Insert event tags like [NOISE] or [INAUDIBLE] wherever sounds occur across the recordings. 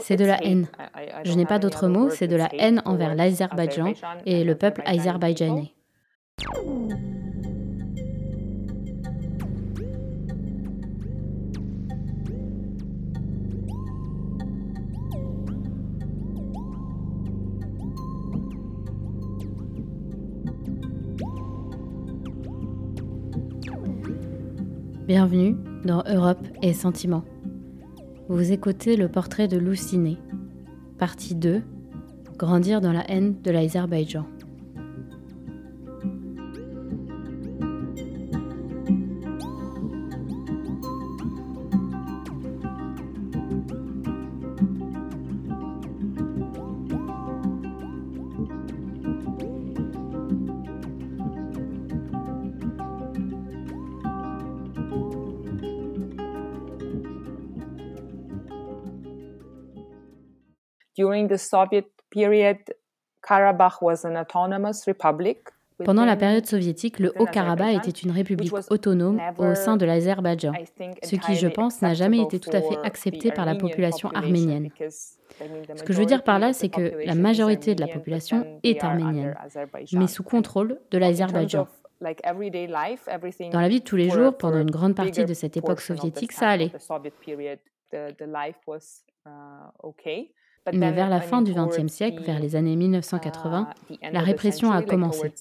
C'est de la haine. Je n'ai pas d'autre mot, c'est de la haine envers l'Azerbaïdjan et le peuple azerbaïdjanais. Bienvenue dans Europe et Sentiments. Vous écoutez le portrait de Louciné, partie 2, Grandir dans la haine de l'Azerbaïdjan. Pendant la période soviétique, le Haut-Karabakh était une république autonome au sein de l'Azerbaïdjan, ce qui, je pense, n'a jamais été tout à fait accepté par la population arménienne. Ce que je veux dire par là, c'est que la majorité de la population est arménienne, mais sous contrôle de l'Azerbaïdjan. Dans la vie de tous les jours, pendant une grande partie de cette époque soviétique, ça allait. Mais vers la fin du XXe siècle, vers les années 1980, la répression a commencé.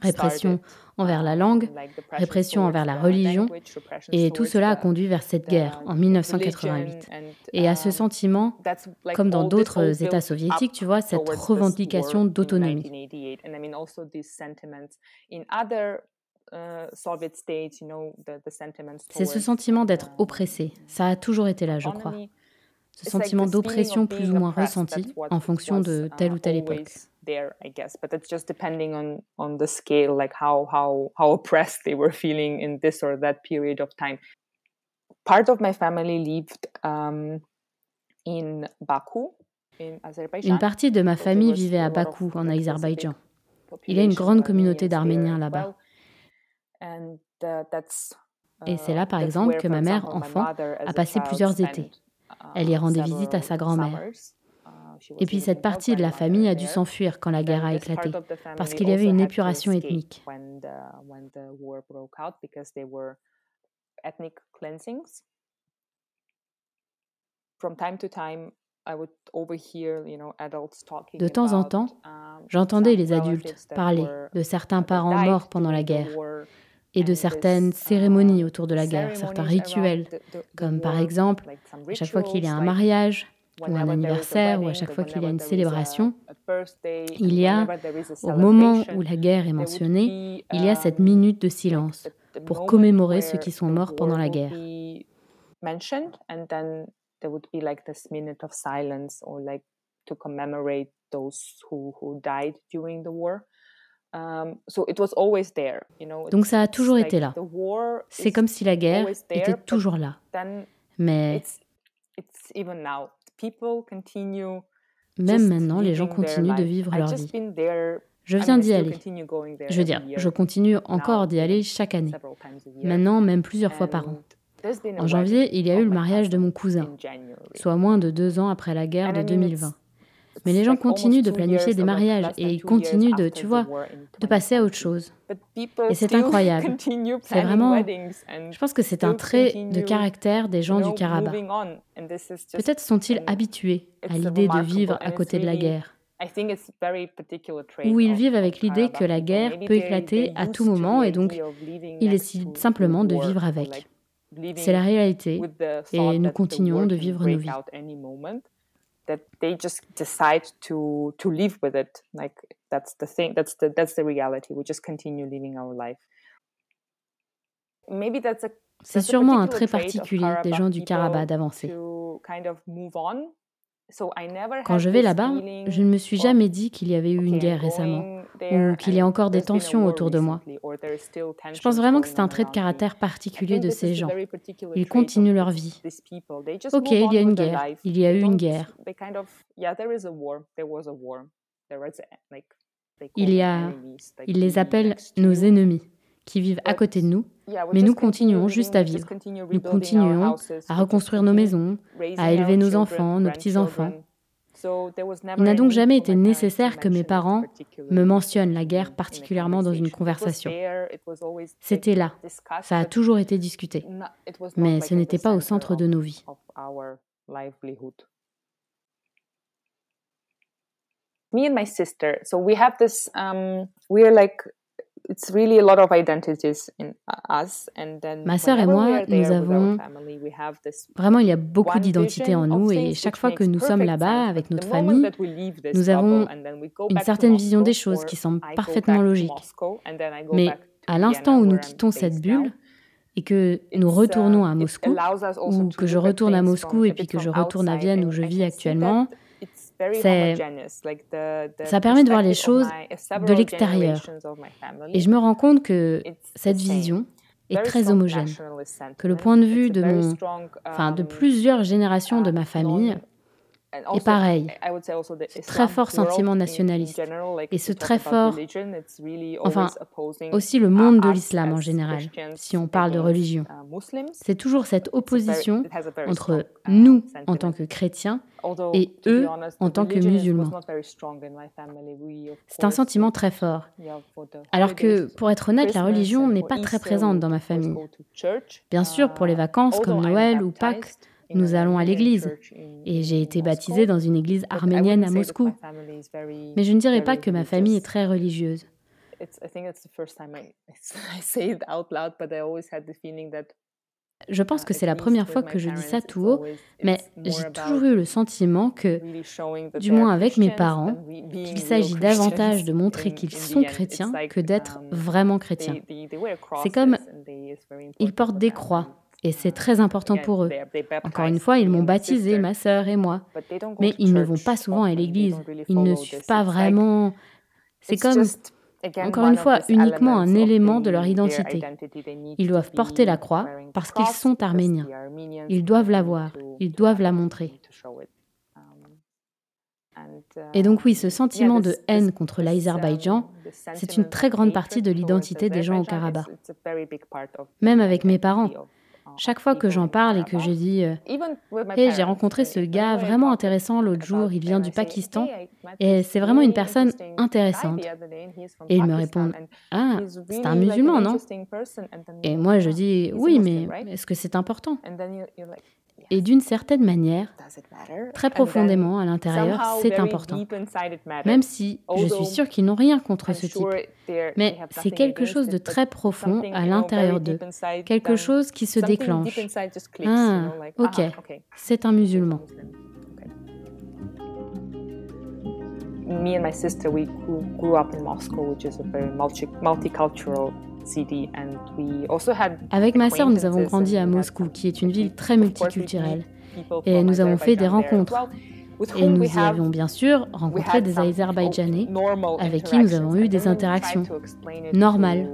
Répression envers la langue, répression envers la religion, et tout cela a conduit vers cette guerre en 1988. Et à ce sentiment, comme dans d'autres États soviétiques, tu vois, cette revendication d'autonomie. C'est ce sentiment d'être oppressé. Ça a toujours été là, je crois. Ce sentiment d'oppression plus ou moins ressenti en fonction de telle ou telle époque. Une partie de ma famille vivait à Bakou, en Azerbaïdjan. Il y a une grande communauté d'Arméniens là-bas. Et c'est là, par exemple, que ma mère, enfant, a passé plusieurs étés. Elle y rendait visite à sa grand-mère. Et puis cette partie de la famille a dû s'enfuir quand la guerre a éclaté, parce qu'il y avait une épuration ethnique. De temps en temps, j'entendais les adultes parler de certains parents morts pendant la guerre et de certaines cérémonies autour de la guerre, certains rituels, comme par exemple, à chaque fois qu'il y a un mariage, ou un anniversaire, ou à chaque fois qu'il y a une célébration, il y a, au moment où la guerre est mentionnée, il y a cette minute de silence pour commémorer ceux qui sont morts pendant la guerre. Donc ça a toujours été là. C'est comme si la guerre était toujours là. Mais même maintenant, les gens continuent de vivre leur vie. Je viens d'y aller. Je veux dire, je continue encore d'y aller chaque année. Maintenant, même plusieurs fois par an. En janvier, il y a eu le mariage de mon cousin, soit moins de deux ans après la guerre de 2020. Mais les gens continuent de planifier des mariages et ils continuent de, tu vois, de passer à autre chose. Et c'est incroyable. [LAUGHS] C'est vraiment, je pense que c'est un trait de caractère des gens du Karabakh. Peut-être sont-ils habitués à l'idée de vivre à côté de la guerre. Ou ils vivent avec l'idée que la guerre peut éclater à tout moment et donc ils décident simplement de vivre avec. C'est la réalité et nous continuons de vivre nos vies that they just decide to to live with it. Like that's the thing that's the that's the reality. We just continue living our life. Maybe that's a c'est sûrement un trait particulier des gens du Karabakh d'avancer. Quand je vais là-bas, je ne me suis jamais dit qu'il y avait eu une guerre récemment ou qu'il y a encore des tensions autour de moi. Je pense vraiment que c'est un trait de caractère particulier de ces gens. Ils continuent leur vie. Ok, il y a une guerre, il y a eu une guerre. Il y a, ils les appellent nos ennemis, qui vivent à côté de nous, mais nous continuons juste à vivre. Nous continuons à reconstruire nos maisons, à élever nos enfants, nos petits-enfants. Il n'a donc jamais été nécessaire que mes parents me mentionnent la guerre particulièrement dans une conversation. C'était là, ça a toujours été discuté, mais ce n'était pas au centre de nos vies. Me and my sister, so we have this, um, we're like Ma sœur et moi, nous avons vraiment, il y a beaucoup d'identité en nous et chaque fois que nous sommes là-bas avec notre famille, nous avons une certaine vision des choses qui semble parfaitement logique. Mais à l'instant où nous quittons cette bulle, et que nous retournons à uh, Moscou, ou que je retourne à Moscou et puis que je retourne à Vienne où je vis actuellement, ça permet de voir les choses de l'extérieur. Et je me rends compte que cette vision est très homogène, que le point de vue de, mon, enfin, de um, plusieurs générations de ma famille et pareil, très fort sentiment nationaliste. Et ce très fort, enfin, aussi le monde de l'islam en général, si on parle de religion. Uh, C'est toujours cette opposition entre uh, nous en tant que chrétiens et eux en tant que musulmans. C'est un sentiment très fort. Alors que, pour être honnête, la religion n'est pas très présente dans ma famille. Bien sûr, pour les uh, vacances comme Noël ou Pâques, nous allons à l'église. Et j'ai été baptisée dans une église arménienne à Moscou. Mais je ne dirais pas que ma famille est très religieuse. [LAUGHS] Je pense que c'est la première fois que je dis ça tout haut, mais j'ai toujours eu le sentiment que, du moins avec mes parents, qu'il s'agit davantage de montrer qu'ils sont chrétiens que d'être um, vraiment chrétiens. C'est comme ils portent des croix, et c'est très important pour eux. Encore une fois, ils m'ont baptisé, ma sœur et moi. Mais ils ne vont pas souvent à l'église. Ils ne suivent pas vraiment. C'est comme, encore une fois, uniquement un élément de leur identité. Ils doivent porter la croix parce qu'ils sont arméniens. Ils doivent la voir. Ils doivent la montrer. Et donc oui, ce sentiment de haine contre l'Azerbaïdjan, c'est une très grande partie de l'identité des gens au Karabakh. Même avec mes parents. Chaque fois que j'en parle et que je dis euh, j'ai rencontré ce gars vraiment intéressant l'autre jour, il vient du Pakistan et c'est vraiment une personne intéressante. Et ils me répondent Ah, c'est un musulman, non? Et moi je dis Oui, mais est-ce que c'est important? Et d'une certaine manière, très profondément à l'intérieur, c'est important. Même si je suis sûre qu'ils n'ont rien contre ce type. Mais c'est quelque chose de très profond à l'intérieur d'eux. Quelque chose qui se déclenche. Ah, ok, c'est un musulman. Me and my sister, we grew up in Moscow, which is a very multicultural avec ma sœur, nous avons grandi à Moscou, qui est une ville très multiculturelle. Et nous avons fait des rencontres. Et nous y avions bien sûr rencontré des Azerbaïdjanais avec qui nous avons eu des interactions normales.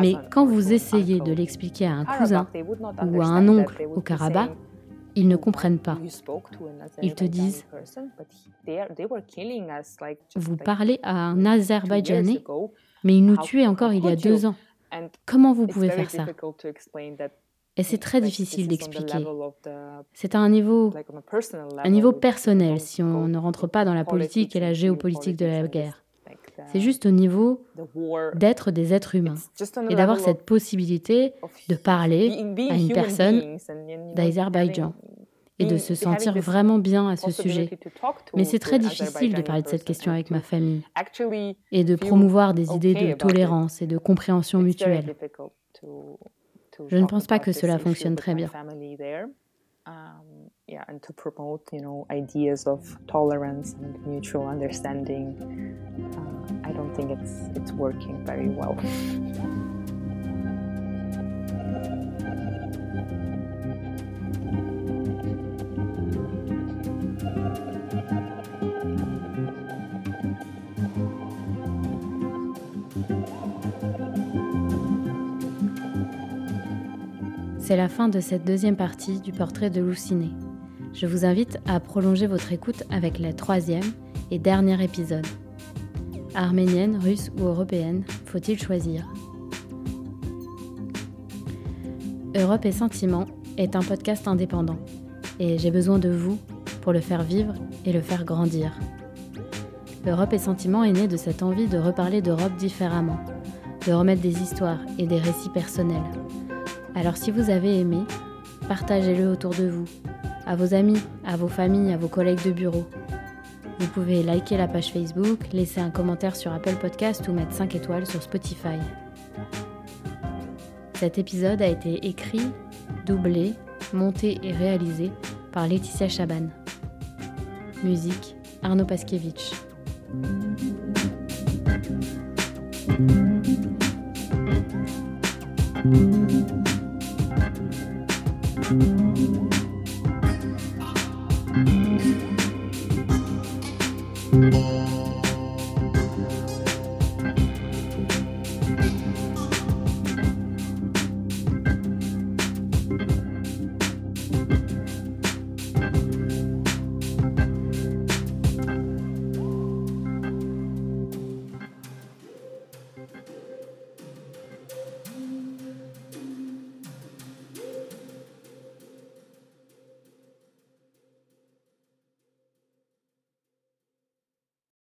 Mais quand vous essayez de l'expliquer à un cousin ou à un oncle au Karabakh, ils ne comprennent pas. Ils te disent, vous parlez à un Azerbaïdjanais mais ils nous tuaient encore il y a deux ans. Comment vous pouvez faire ça? Et c'est très difficile d'expliquer. C'est à un niveau, un niveau personnel si on ne rentre pas dans la politique et la géopolitique de la guerre. C'est juste au niveau d'être des êtres humains et d'avoir cette possibilité de parler à une personne d'Azerbaïdjan et de se sentir vraiment bien à ce sujet. Mais c'est très difficile de parler de cette question avec ma famille et de promouvoir des idées de tolérance et de compréhension mutuelle. Je ne pense pas que cela fonctionne très bien. yeah, and to promote, you know, ideas of tolerance and mutual understanding. I don't think it's it's working very well. C'est la fin de cette deuxième partie du portrait de Louciné. Je vous invite à prolonger votre écoute avec le troisième et dernier épisode. Arménienne, russe ou européenne, faut-il choisir Europe et Sentiments est un podcast indépendant et j'ai besoin de vous pour le faire vivre et le faire grandir. Europe et Sentiments est né de cette envie de reparler d'Europe différemment, de remettre des histoires et des récits personnels. Alors si vous avez aimé, partagez-le autour de vous, à vos amis, à vos familles, à vos collègues de bureau. Vous pouvez liker la page Facebook, laisser un commentaire sur Apple Podcast ou mettre 5 étoiles sur Spotify. Cet épisode a été écrit, doublé, monté et réalisé par Laetitia Chaban. Musique Arnaud Paskiewicz.